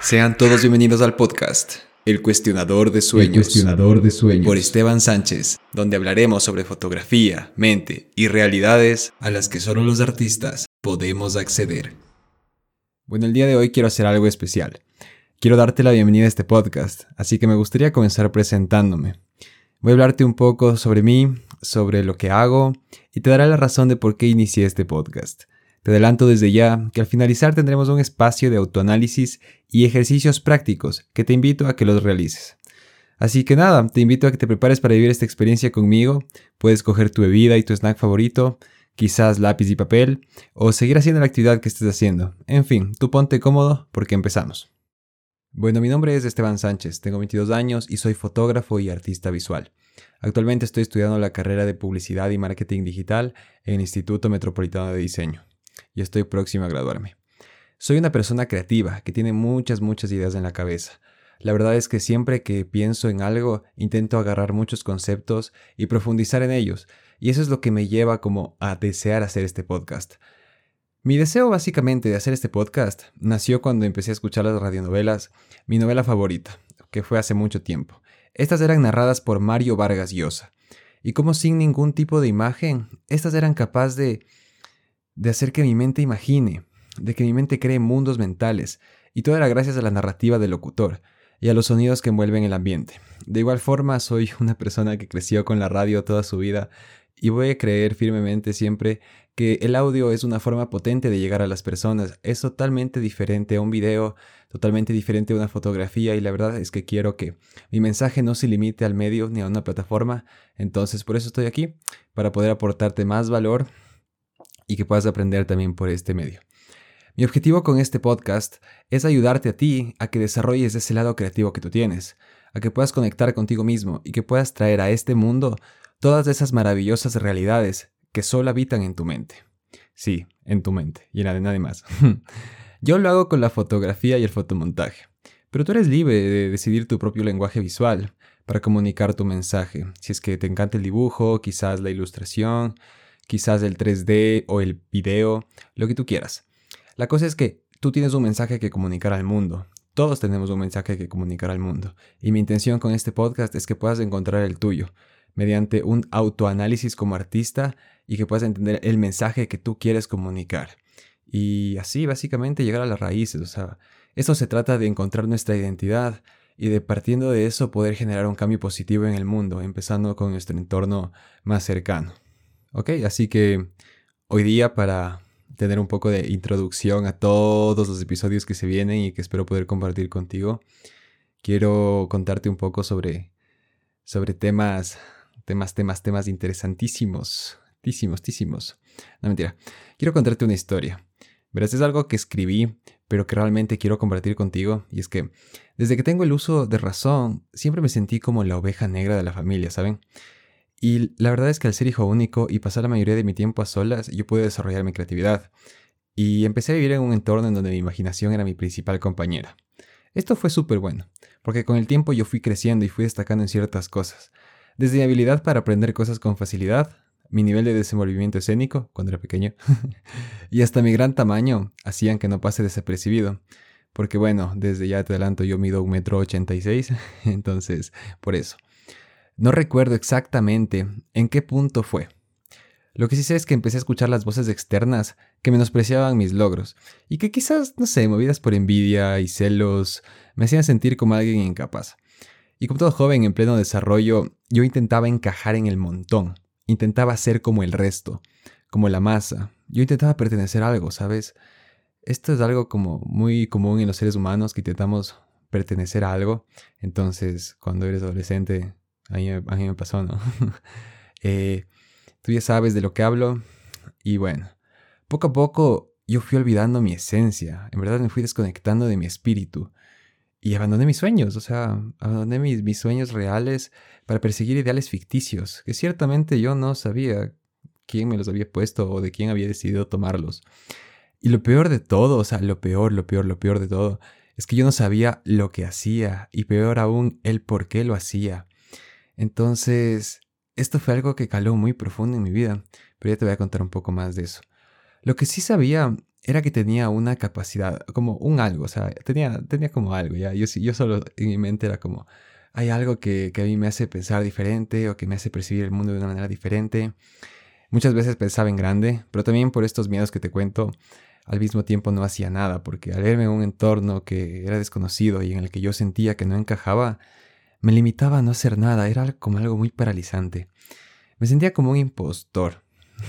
Sean todos bienvenidos al podcast El Cuestionador de Sueños. Cuestionador de sueños. Por Esteban Sánchez, donde hablaremos sobre fotografía, mente y realidades a las que solo los artistas podemos acceder. Bueno, el día de hoy quiero hacer algo especial. Quiero darte la bienvenida a este podcast, así que me gustaría comenzar presentándome. Voy a hablarte un poco sobre mí, sobre lo que hago y te daré la razón de por qué inicié este podcast. Te adelanto desde ya que al finalizar tendremos un espacio de autoanálisis y ejercicios prácticos que te invito a que los realices. Así que nada, te invito a que te prepares para vivir esta experiencia conmigo. Puedes coger tu bebida y tu snack favorito, quizás lápiz y papel, o seguir haciendo la actividad que estés haciendo. En fin, tú ponte cómodo porque empezamos. Bueno, mi nombre es Esteban Sánchez, tengo 22 años y soy fotógrafo y artista visual. Actualmente estoy estudiando la carrera de Publicidad y Marketing Digital en el Instituto Metropolitano de Diseño y estoy próximo a graduarme. Soy una persona creativa que tiene muchas, muchas ideas en la cabeza. La verdad es que siempre que pienso en algo intento agarrar muchos conceptos y profundizar en ellos, y eso es lo que me lleva como a desear hacer este podcast. Mi deseo básicamente de hacer este podcast nació cuando empecé a escuchar las radionovelas, mi novela favorita, que fue hace mucho tiempo. Estas eran narradas por Mario Vargas Llosa, y como sin ningún tipo de imagen, estas eran capaces de de hacer que mi mente imagine, de que mi mente cree mundos mentales, y todo era gracias a la narrativa del locutor y a los sonidos que envuelven el ambiente. De igual forma, soy una persona que creció con la radio toda su vida y voy a creer firmemente siempre que el audio es una forma potente de llegar a las personas. Es totalmente diferente a un video, totalmente diferente a una fotografía y la verdad es que quiero que mi mensaje no se limite al medio ni a una plataforma. Entonces por eso estoy aquí, para poder aportarte más valor y que puedas aprender también por este medio. Mi objetivo con este podcast es ayudarte a ti a que desarrolles ese lado creativo que tú tienes, a que puedas conectar contigo mismo y que puedas traer a este mundo todas esas maravillosas realidades que solo habitan en tu mente. Sí, en tu mente y en la de nadie más. Yo lo hago con la fotografía y el fotomontaje, pero tú eres libre de decidir tu propio lenguaje visual para comunicar tu mensaje. Si es que te encanta el dibujo, quizás la ilustración, quizás el 3D o el video, lo que tú quieras. La cosa es que tú tienes un mensaje que comunicar al mundo. Todos tenemos un mensaje que comunicar al mundo. Y mi intención con este podcast es que puedas encontrar el tuyo mediante un autoanálisis como artista y que puedas entender el mensaje que tú quieres comunicar. Y así básicamente llegar a las raíces. O sea, esto se trata de encontrar nuestra identidad y de partiendo de eso poder generar un cambio positivo en el mundo, empezando con nuestro entorno más cercano. Ok, así que hoy día para tener un poco de introducción a todos los episodios que se vienen y que espero poder compartir contigo, quiero contarte un poco sobre, sobre temas, temas, temas, temas interesantísimos, tísimos, No mentira, quiero contarte una historia. Verás, es algo que escribí, pero que realmente quiero compartir contigo. Y es que desde que tengo el uso de razón, siempre me sentí como la oveja negra de la familia, ¿saben? Y la verdad es que al ser hijo único y pasar la mayoría de mi tiempo a solas, yo pude desarrollar mi creatividad. Y empecé a vivir en un entorno en donde mi imaginación era mi principal compañera. Esto fue súper bueno, porque con el tiempo yo fui creciendo y fui destacando en ciertas cosas. Desde mi habilidad para aprender cosas con facilidad, mi nivel de desenvolvimiento escénico, cuando era pequeño, y hasta mi gran tamaño hacían que no pase desapercibido. Porque bueno, desde ya te adelanto, yo mido un metro ochenta entonces, por eso. No recuerdo exactamente en qué punto fue. Lo que sí sé es que empecé a escuchar las voces externas que menospreciaban mis logros y que quizás, no sé, movidas por envidia y celos, me hacían sentir como alguien incapaz. Y como todo joven en pleno desarrollo, yo intentaba encajar en el montón, intentaba ser como el resto, como la masa. Yo intentaba pertenecer a algo, ¿sabes? Esto es algo como muy común en los seres humanos que intentamos pertenecer a algo. Entonces, cuando eres adolescente, a mí, me pasó, ¿no? Eh, tú ya sabes de lo que hablo. Y bueno, poco a poco yo fui olvidando mi esencia. En verdad me fui desconectando de mi espíritu. Y abandoné mis sueños, o sea, abandoné mis, mis sueños reales para perseguir ideales ficticios, que ciertamente yo no sabía quién me los había puesto o de quién había decidido tomarlos. Y lo peor de todo, o sea, lo peor, lo peor, lo peor de todo, es que yo no sabía lo que hacía y peor aún el por qué lo hacía. Entonces, esto fue algo que caló muy profundo en mi vida, pero ya te voy a contar un poco más de eso. Lo que sí sabía era que tenía una capacidad, como un algo, o sea, tenía, tenía como algo, ya. Yo, solo en mi mente era como, hay algo que, que a mí me hace pensar diferente o que me hace percibir el mundo de una manera diferente. Muchas veces pensaba en grande, pero también por estos miedos que te cuento, al mismo tiempo no hacía nada, porque al verme en un entorno que era desconocido y en el que yo sentía que no encajaba, me limitaba a no hacer nada, era como algo muy paralizante. Me sentía como un impostor.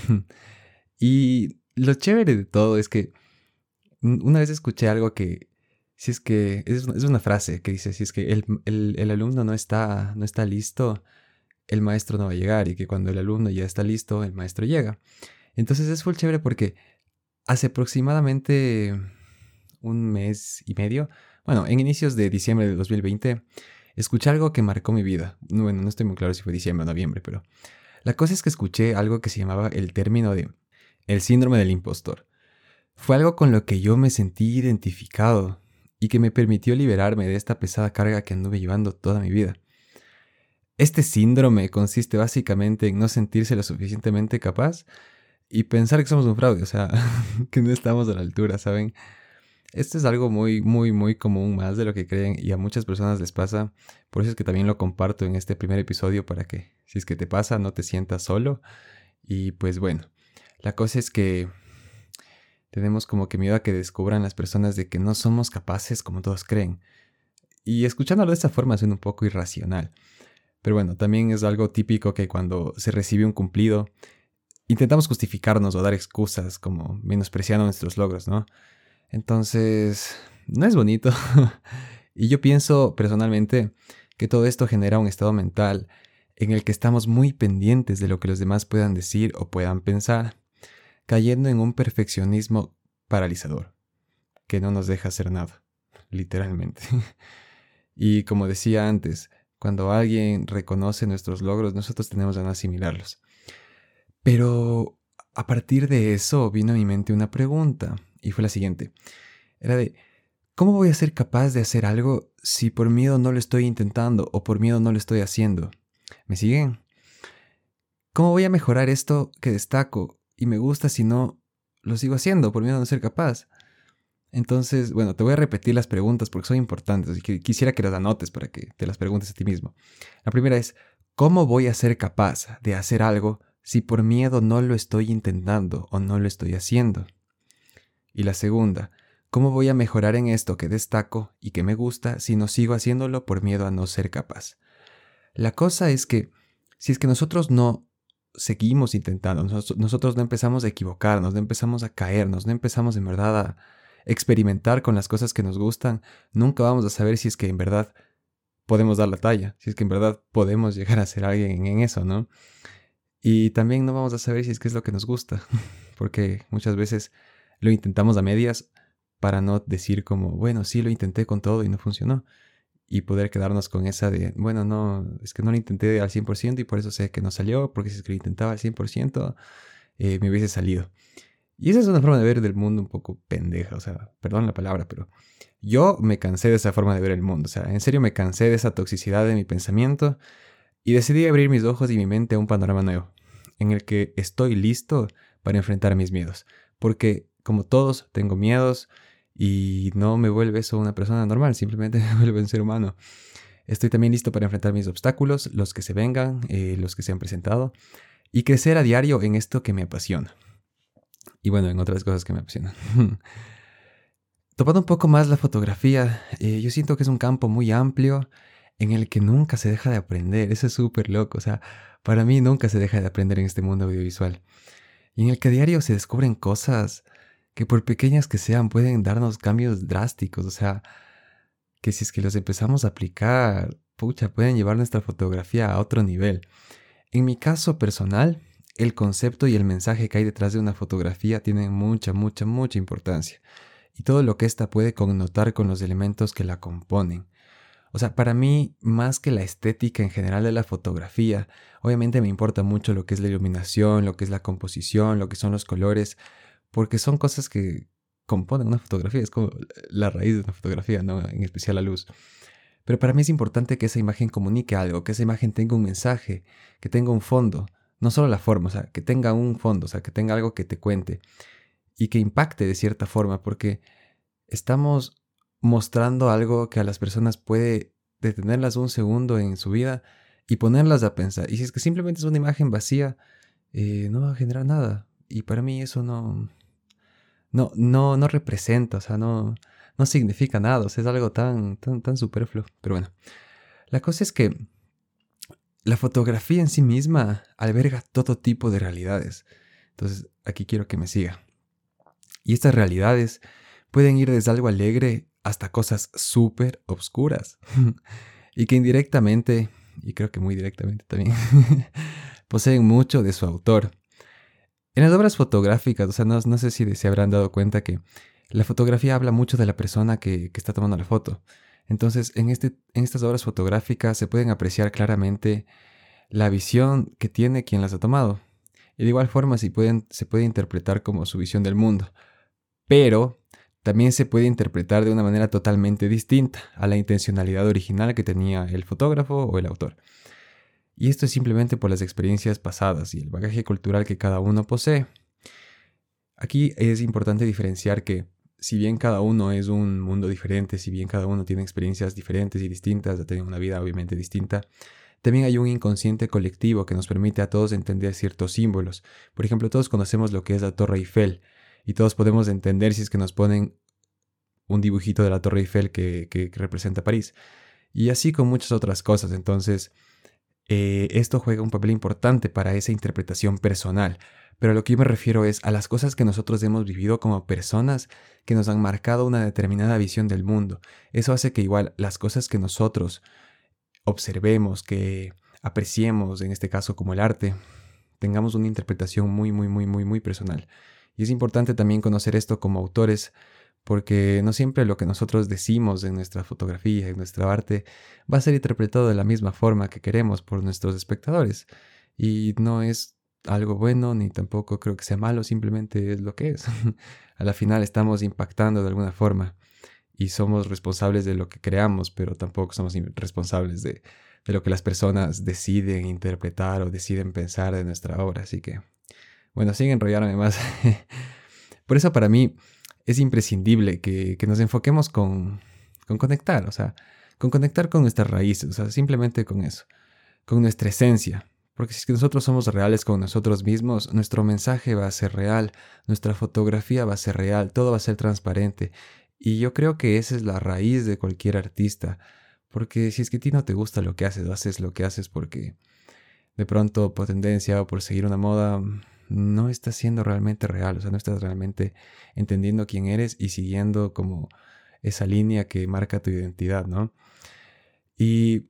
y lo chévere de todo es que una vez escuché algo que, si es que, es, una frase que dice, si es que el, alumno no está, no está listo, el maestro no va a llegar y que cuando el alumno ya está listo, el maestro llega. Entonces es full chévere porque hace aproximadamente un mes y medio, bueno, en inicios de diciembre de 2020, escuché algo que marcó mi vida. Bueno, no estoy muy claro si fue diciembre o noviembre, pero la cosa es que escuché algo que se llamaba el término de el síndrome del impostor. Fue algo con lo que yo me sentí identificado y que me permitió liberarme de esta pesada carga que anduve llevando toda mi vida. Este síndrome consiste básicamente en no sentirse lo suficientemente capaz y pensar que somos un fraude, o sea, que no estamos a la altura, ¿saben? Esto es algo muy, muy, muy común, más de lo que creen y a muchas personas les pasa. Por eso es que también lo comparto en este primer episodio para que, si es que te pasa, no te sientas solo. Y pues bueno, la cosa es que tenemos como que miedo a que descubran las personas de que no somos capaces como todos creen. Y escuchándolo de esta forma suena un poco irracional. Pero bueno, también es algo típico que cuando se recibe un cumplido, intentamos justificarnos o dar excusas como menospreciando nuestros logros, ¿no? Entonces, no es bonito. y yo pienso personalmente que todo esto genera un estado mental en el que estamos muy pendientes de lo que los demás puedan decir o puedan pensar, cayendo en un perfeccionismo paralizador, que no nos deja hacer nada, literalmente. y como decía antes, cuando alguien reconoce nuestros logros, nosotros tenemos que asimilarlos. Pero a partir de eso vino a mi mente una pregunta y fue la siguiente. Era de, ¿cómo voy a ser capaz de hacer algo si por miedo no lo estoy intentando o por miedo no lo estoy haciendo? ¿Me siguen? ¿Cómo voy a mejorar esto que destaco y me gusta si no lo sigo haciendo por miedo a no ser capaz? Entonces, bueno, te voy a repetir las preguntas porque son importantes y quisiera que las anotes para que te las preguntes a ti mismo. La primera es, ¿cómo voy a ser capaz de hacer algo si por miedo no lo estoy intentando o no lo estoy haciendo? Y la segunda, ¿cómo voy a mejorar en esto que destaco y que me gusta si no sigo haciéndolo por miedo a no ser capaz? La cosa es que si es que nosotros no seguimos intentando, nosotros, no empezamos a equivocarnos, no empezamos a caernos, no empezamos en verdad a experimentar con las cosas que nos gustan, nunca vamos a saber si es que en verdad podemos dar la talla, si es que en verdad podemos llegar a ser alguien en eso, ¿no? Y también no vamos a saber si es que es lo que nos gusta, porque muchas veces lo intentamos a medias para no decir como, bueno, sí lo intenté con todo y no funcionó. Y poder quedarnos con esa de, bueno, no, es que no lo intenté al 100% y por eso sé que no salió, porque si es que lo intentaba al 100%, eh, me hubiese salido. Y esa es una forma de ver del mundo un poco pendeja, o sea, perdón la palabra, pero yo me cansé de esa forma de ver el mundo, o sea, en serio me cansé de esa toxicidad de mi pensamiento y decidí abrir mis ojos y mi mente a un panorama nuevo, en el que estoy listo para enfrentar mis miedos, porque como todos, tengo miedos y no me vuelve eso una persona normal, simplemente me vuelve un ser humano. Estoy también listo para enfrentar mis obstáculos, los que se vengan, eh, los que se han presentado, y crecer a diario en esto que me apasiona. Y bueno, en otras cosas que me apasionan. Topando un poco más la fotografía, eh, yo siento que es un campo muy amplio en el que nunca se deja de aprender. Eso es súper loco. O sea, para mí nunca se deja de aprender en este mundo audiovisual. Y en el que a diario se descubren cosas que por pequeñas que sean pueden darnos cambios drásticos, o sea, que si es que los empezamos a aplicar, pucha, pueden llevar nuestra fotografía a otro nivel. En mi caso personal, el concepto y el mensaje que hay detrás de una fotografía tienen mucha, mucha, mucha importancia. Y todo lo que ésta puede connotar con los elementos que la componen. O sea, para mí, más que la estética en general de la fotografía, obviamente me importa mucho lo que es la iluminación, lo que es la composición, lo que son los colores, porque son cosas que componen una fotografía, es como la raíz de una fotografía, ¿no? En especial la luz. Pero para mí es importante que esa imagen comunique algo, que esa imagen tenga un mensaje, que tenga un fondo, no solo la forma, o sea, que tenga un fondo, o sea, que tenga algo que te cuente. y que impacte de cierta forma, porque estamos mostrando algo que a las personas puede detenerlas un segundo en su vida y ponerlas a pensar. Y si es que simplemente es una imagen vacía, eh, no va a generar nada. Y para mí eso no, no, no, no representa, o sea, no, no significa nada, o sea, es algo tan, tan, tan superfluo. Pero bueno, la cosa es que la fotografía en sí misma alberga todo tipo de realidades. Entonces, aquí quiero que me siga. Y estas realidades pueden ir desde algo alegre hasta cosas súper obscuras. y que indirectamente, y creo que muy directamente también, poseen mucho de su autor. En las obras fotográficas, o sea, no, sé si se habrán dado cuenta que la fotografía habla mucho de la persona que, está tomando la foto. Entonces, en, este, en estas obras fotográficas se pueden apreciar claramente la visión que tiene quien las ha tomado. Y de igual forma se, pueden, se puede interpretar como su visión del mundo. Pero también se puede interpretar de una manera totalmente distinta a la intencionalidad original que tenía el fotógrafo o el autor. Y esto es simplemente por las experiencias pasadas y el bagaje cultural que cada uno posee. Aquí es importante diferenciar que si bien cada uno es un mundo diferente, si bien cada uno tiene experiencias diferentes y distintas, ha tenido una vida obviamente distinta, también hay un inconsciente colectivo que nos permite a todos entender ciertos símbolos. Por ejemplo, todos conocemos lo que es la Torre Eiffel y todos podemos entender si es que nos ponen un dibujito de la Torre Eiffel que, que representa París. Y así con muchas otras cosas. Entonces, eh, esto juega un papel importante para esa interpretación personal. Pero a lo que yo me refiero es a las cosas que nosotros hemos vivido como personas que nos han marcado una determinada visión del mundo. Eso hace que igual las cosas que nosotros observemos, que apreciemos, en este caso como el arte, tengamos una interpretación muy, muy, muy, muy, muy personal. Y es importante también conocer esto como autores porque no siempre lo que nosotros decimos en nuestra fotografía, en nuestra arte, va a ser interpretado de la misma forma que queremos por nuestros espectadores. Y no es algo bueno ni tampoco creo que sea malo, simplemente es lo que es. a la final estamos impactando de alguna forma y somos responsables de lo que creamos, pero tampoco somos responsables de, de lo que las personas deciden interpretar o deciden pensar de nuestra obra. Así que, bueno, sin enrollarme más. por eso para mí es imprescindible que, nos enfoquemos con, conectar, o sea, con conectar con nuestras raíces, o sea, simplemente con eso, con nuestra esencia. Porque si es que nosotros somos reales con nosotros mismos, nuestro mensaje va a ser real, nuestra fotografía va a ser real, todo va a ser transparente. Y yo creo que esa es la raíz de cualquier artista. Porque si es que a ti no te gusta lo que haces, haces lo que haces porque de pronto por tendencia o por seguir una moda, no estás siendo realmente real, o sea, no estás realmente entendiendo quién eres y siguiendo como esa línea que marca tu identidad, ¿no? Y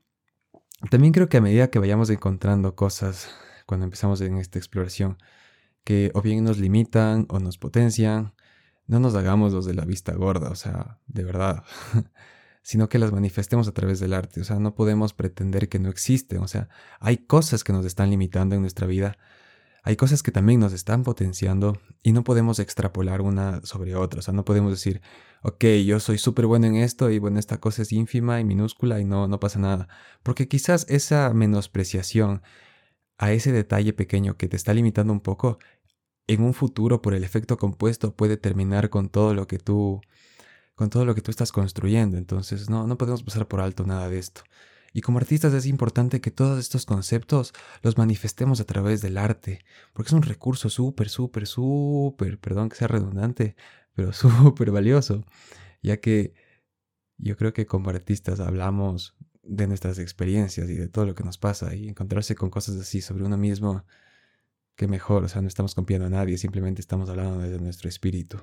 también creo que a medida que vayamos encontrando cosas cuando empezamos en esta exploración, que o bien nos limitan o nos potencian, no nos hagamos los de la vista gorda, o sea, de verdad, sino que las manifestemos a través del arte, o sea, no podemos pretender que no existen, o sea, hay cosas que nos están limitando en nuestra vida hay cosas que también nos están potenciando y no podemos extrapolar una sobre otra. O sea, no podemos decir, ok, yo soy súper bueno en esto y bueno, esta cosa es ínfima y minúscula y no, no pasa nada. Porque quizás esa menospreciación a ese detalle pequeño que te está limitando un poco, en un futuro por el efecto compuesto puede terminar con todo lo que tú con todo lo que tú estás construyendo. Entonces, no, no podemos pasar por alto nada de esto. Y como artistas es importante que todos estos conceptos los manifestemos a través del arte, porque es un recurso súper, súper, súper, perdón que sea redundante, pero súper valioso, ya que yo creo que como artistas hablamos de nuestras experiencias y de todo lo que nos pasa y encontrarse con cosas así sobre uno mismo, que mejor, o sea, no estamos copiando a nadie, simplemente estamos hablando de nuestro espíritu.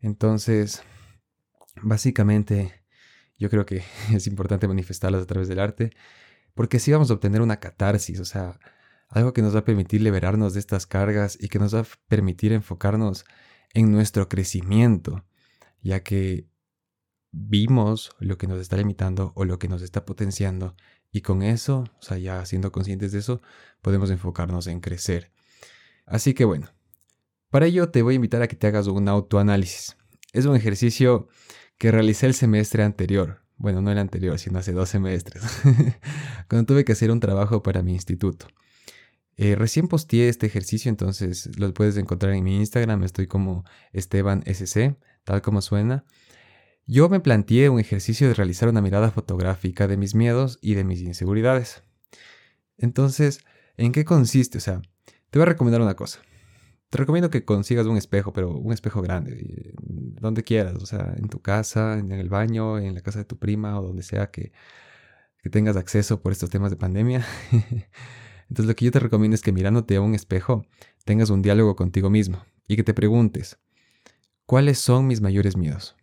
Entonces, básicamente yo creo que es importante manifestarlas a través del arte, porque así vamos a obtener una catarsis, o sea, algo que nos va a permitir liberarnos de estas cargas y que nos va a permitir enfocarnos en nuestro crecimiento, ya que vimos lo que nos está limitando o lo que nos está potenciando y con eso, o sea, ya siendo conscientes de eso, podemos enfocarnos en crecer. Así que bueno, para ello te voy a invitar a que te hagas un autoanálisis. Es un ejercicio que realicé el semestre anterior. Bueno, no el anterior, sino hace dos semestres, cuando tuve que hacer un trabajo para mi instituto. Eh, recién posteé este ejercicio, entonces lo puedes encontrar en mi Instagram. Estoy como Esteban SC, tal como suena. Yo me planteé un ejercicio de realizar una mirada fotográfica de mis miedos y de mis inseguridades. Entonces, ¿en qué consiste? O sea, te voy a recomendar una cosa. Te recomiendo que consigas un espejo, pero un espejo grande, donde quieras, o sea, en tu casa, en el baño, en la casa de tu prima o donde sea que, que tengas acceso por estos temas de pandemia. Entonces lo que yo te recomiendo es que mirándote a un espejo tengas un diálogo contigo mismo y que te preguntes, ¿cuáles son mis mayores miedos?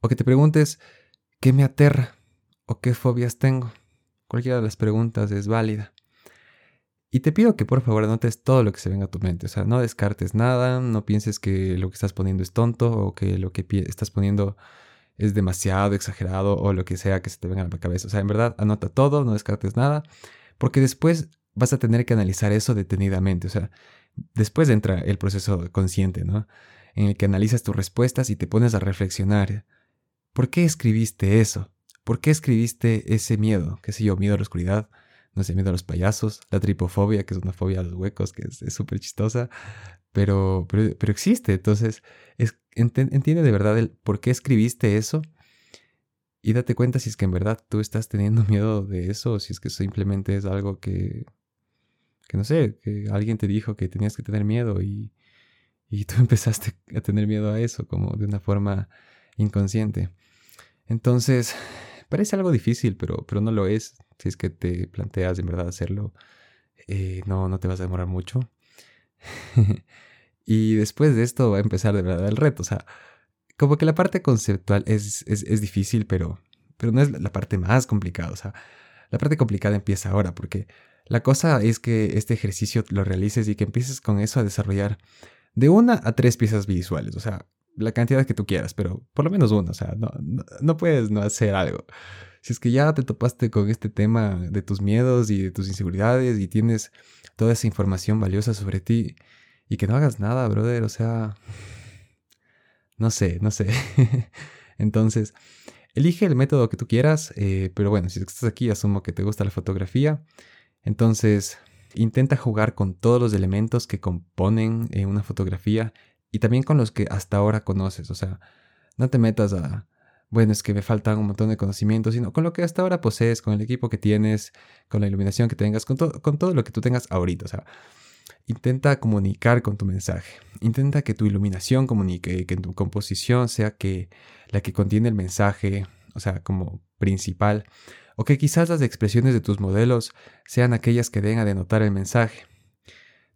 O que te preguntes, ¿qué me aterra? ¿O qué fobias tengo? Cualquiera de las preguntas es válida. Y te pido que por favor anotes todo lo que se venga a tu mente. O sea, no descartes nada, no pienses que lo que estás poniendo es tonto o que lo que estás poniendo es demasiado exagerado o lo que sea que se te venga a la cabeza. O sea, en verdad, anota todo, no descartes nada, porque después vas a tener que analizar eso detenidamente. O sea, después entra el proceso consciente, ¿no? En el que analizas tus respuestas y te pones a reflexionar. ¿Por qué escribiste eso? ¿Por qué escribiste ese miedo? ¿Qué sé yo? Miedo a la oscuridad, no sé, miedo a los payasos, la tripofobia, que es una fobia a los huecos, que es súper chistosa, pero, pero, pero, existe. Entonces, es, entiende de verdad el por qué escribiste eso y date cuenta si es que en verdad tú estás teniendo miedo de eso o si es que simplemente es algo que, que no sé, que alguien te dijo que tenías que tener miedo y, y tú empezaste a tener miedo a eso como de una forma inconsciente. Entonces, parece algo difícil, pero, pero no lo es si es que te planteas en verdad hacerlo, eh, no, no te vas a demorar mucho. y después de esto va a empezar de verdad el reto. O sea, como que la parte conceptual es, es, difícil, pero, pero no es la parte más complicada. O sea, la parte complicada empieza ahora, porque la cosa es que este ejercicio lo realices y que empieces con eso a desarrollar de una a tres piezas visuales. O sea, la cantidad que tú quieras, pero por lo menos una. O sea, no, no puedes no hacer algo si es que ya te topaste con este tema de tus miedos y de tus inseguridades y tienes toda esa información valiosa sobre ti y que no hagas nada, brother, o sea, no sé, no sé. Entonces, elige el método que tú quieras, eh, pero bueno, si estás aquí, asumo que te gusta la fotografía, entonces intenta jugar con todos los elementos que componen eh, una fotografía y también con los que hasta ahora conoces, o sea, no te metas a bueno, es que me faltan un montón de conocimientos, sino con lo que hasta ahora posees, con el equipo que tienes, con la iluminación que tengas, con, con todo lo que tú tengas ahorita. O sea, intenta comunicar con tu mensaje. Intenta que tu iluminación comunique, que tu composición sea que la que contiene el mensaje, o sea, como principal, o que quizás las expresiones de tus modelos sean aquellas que den a denotar el mensaje.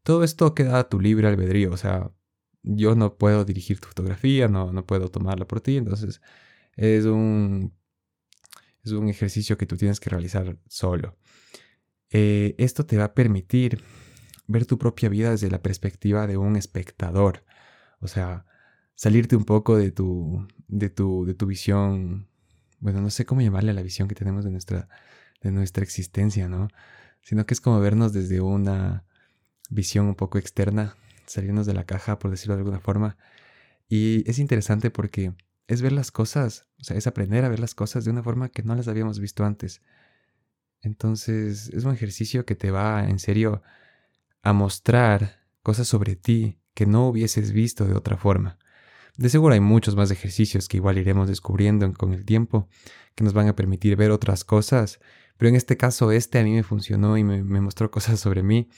Todo esto queda a tu libre albedrío, o sea, yo no puedo dirigir tu fotografía, no, no puedo tomarla por ti, entonces es un, es un ejercicio que tú tienes que realizar solo. Eh, esto te va a permitir ver tu propia vida desde la perspectiva de un espectador. O sea, salirte un poco de tu, de tu, de tu visión, bueno, no sé cómo llamarle a la visión que tenemos de nuestra, de nuestra existencia, ¿no? Sino que es como vernos desde una visión un poco externa, salirnos de la caja, por decirlo de alguna forma. Y es interesante porque es ver las cosas, o sea, es aprender a ver las cosas de una forma que no las habíamos visto antes. Entonces, es un ejercicio que te va en serio a mostrar cosas sobre ti que no hubieses visto de otra forma. De seguro hay muchos más ejercicios que igual iremos descubriendo con el tiempo, que nos van a permitir ver otras cosas, pero en este caso este a mí me funcionó y me, me mostró cosas sobre mí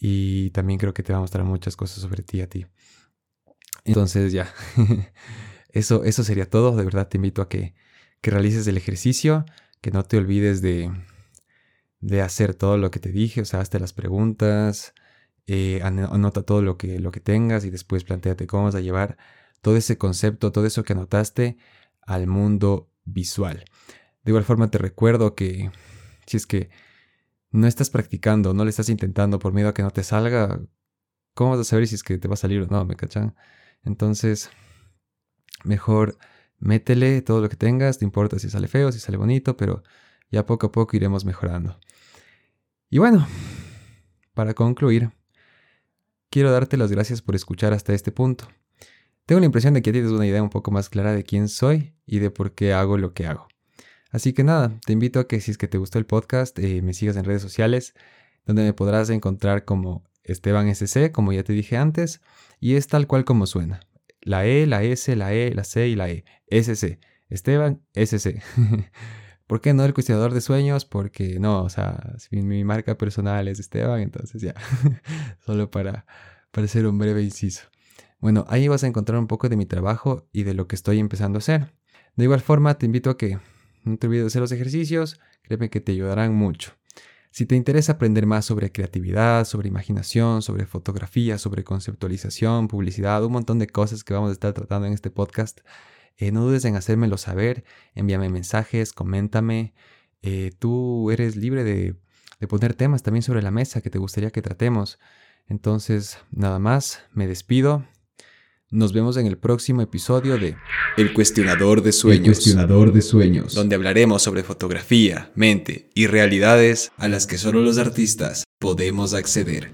y también creo que te va a mostrar muchas cosas sobre ti a ti. Entonces ya, Eso, eso sería todo. De verdad te invito a que, que realices el ejercicio, que no te olvides de, de hacer todo lo que te dije, o sea, hazte las preguntas, eh, anota todo lo que, lo que tengas y después planteate cómo vas a llevar todo ese concepto, todo eso que anotaste al mundo visual. De igual forma te recuerdo que si es que no estás practicando, no le estás intentando por miedo a que no te salga, ¿cómo vas a saber si es que te va a salir o no? ¿Me cachan? Entonces, Mejor métele todo lo que tengas, no importa si sale feo, si sale bonito, pero ya poco a poco iremos mejorando. Y bueno, para concluir, quiero darte las gracias por escuchar hasta este punto. Tengo la impresión de que tienes una idea un poco más clara de quién soy y de por qué hago lo que hago. Así que nada, te invito a que si es que te gustó el podcast, eh, me sigas en redes sociales. donde me podrás encontrar como Esteban SC, como ya te dije antes, y es tal cual como suena. La E, la S, la E, la C y la E. SC. Esteban SC. ¿Por qué no el cuestionador de sueños? Porque no, o sea, mi marca personal es Esteban, entonces ya. Solo para, para un breve inciso. Bueno, ahí vas a encontrar un poco de mi trabajo y de lo que estoy empezando a hacer. De igual forma, te invito a que no te olvides de hacer los ejercicios, créeme que te ayudarán mucho. Si te interesa aprender más sobre creatividad, sobre imaginación, sobre fotografía, sobre conceptualización, publicidad, un montón de cosas que vamos a estar tratando en este podcast, eh, no dudes en hacérmelo saber, envíame mensajes, coméntame. Eh, tú eres libre de, de poner temas también sobre la mesa que te gustaría que tratemos. Entonces, nada más, me despido. Nos vemos en el próximo episodio de El cuestionador de sueños. El cuestionador de sueños. Donde hablaremos sobre fotografía, mente y realidades a las que solo los artistas podemos acceder.